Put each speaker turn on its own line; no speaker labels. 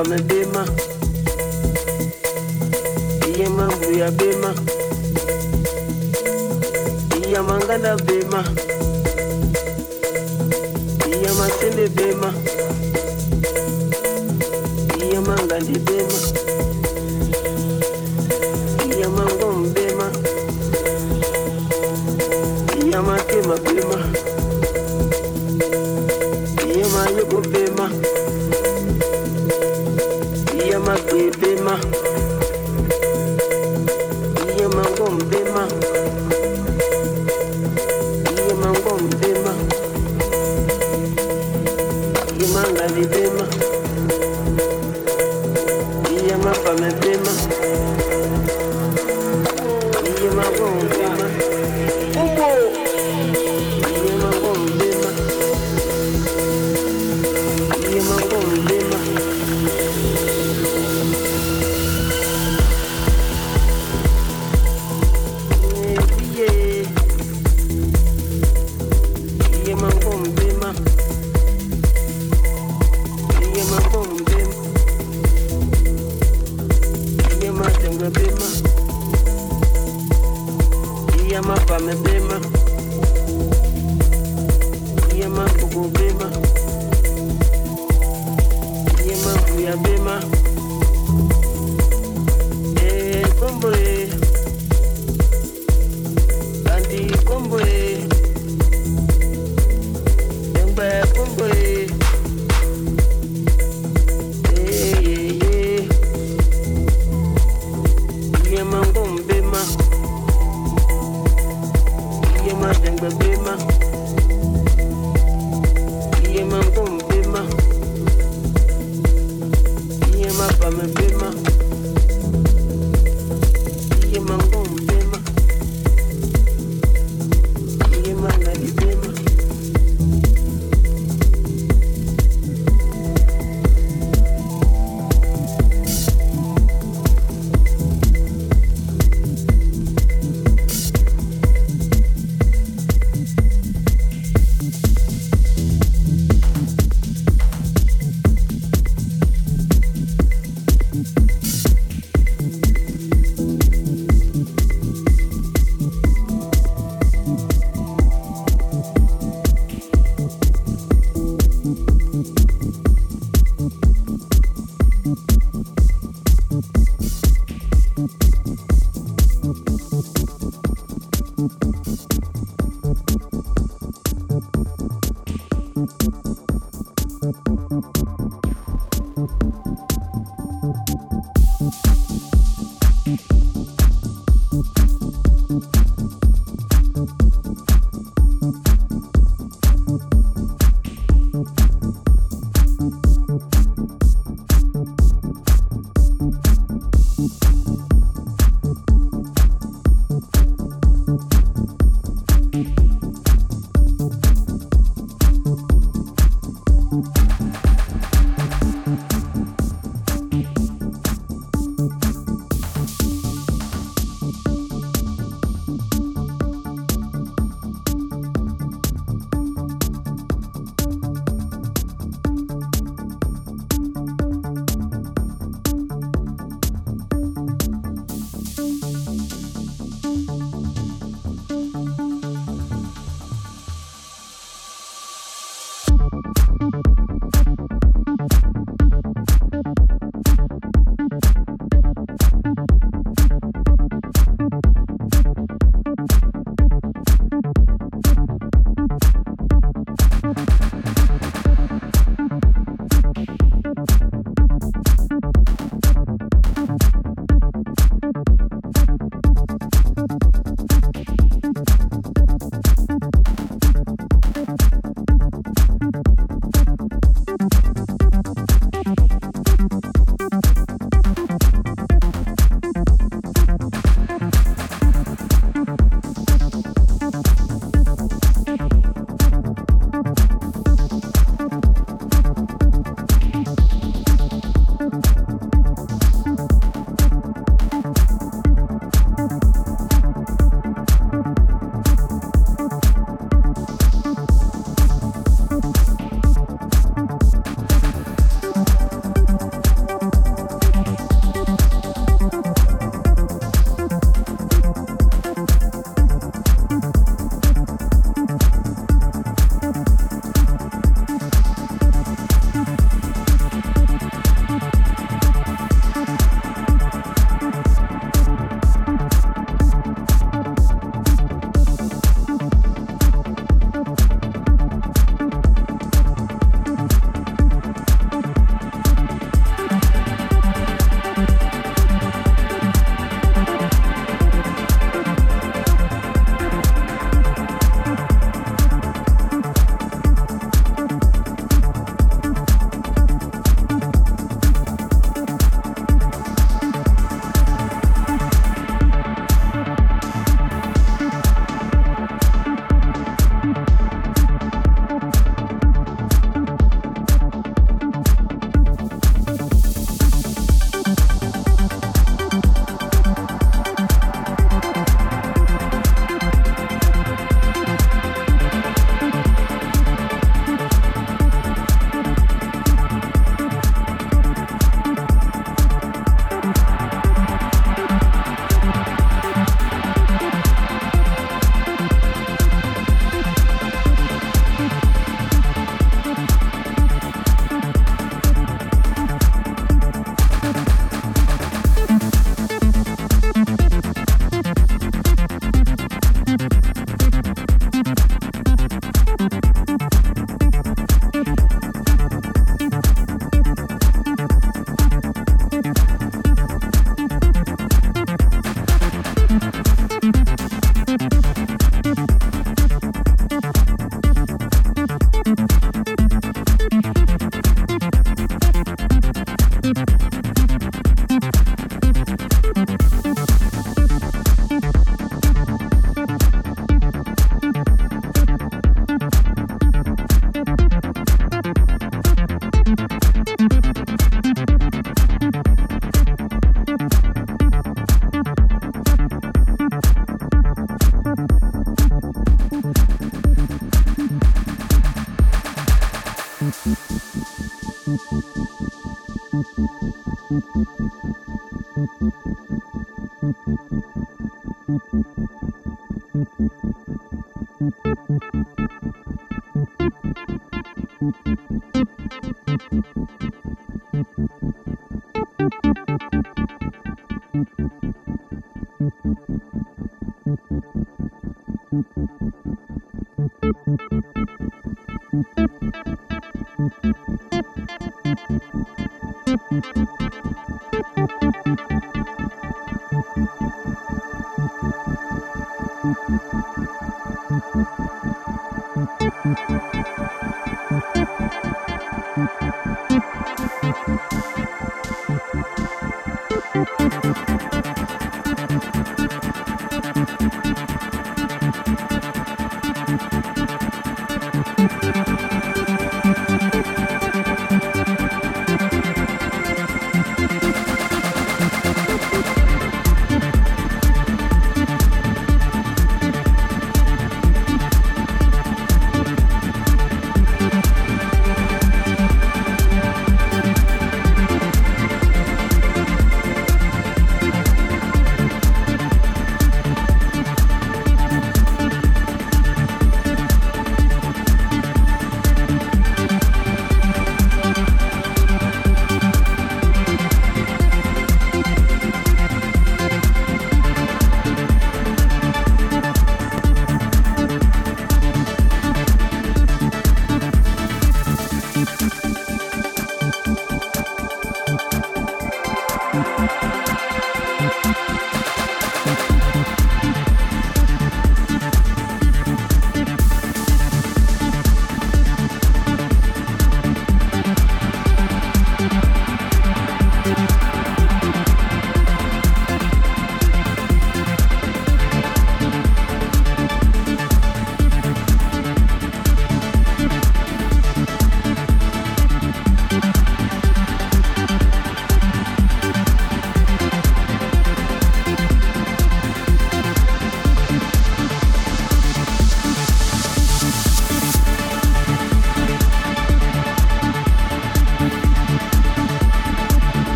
I'm Fame Bema Iyaman Buya Bema. Iyaman Ganda Bema. Iyaman Sende Bema. Iyaman Gandhi Bema.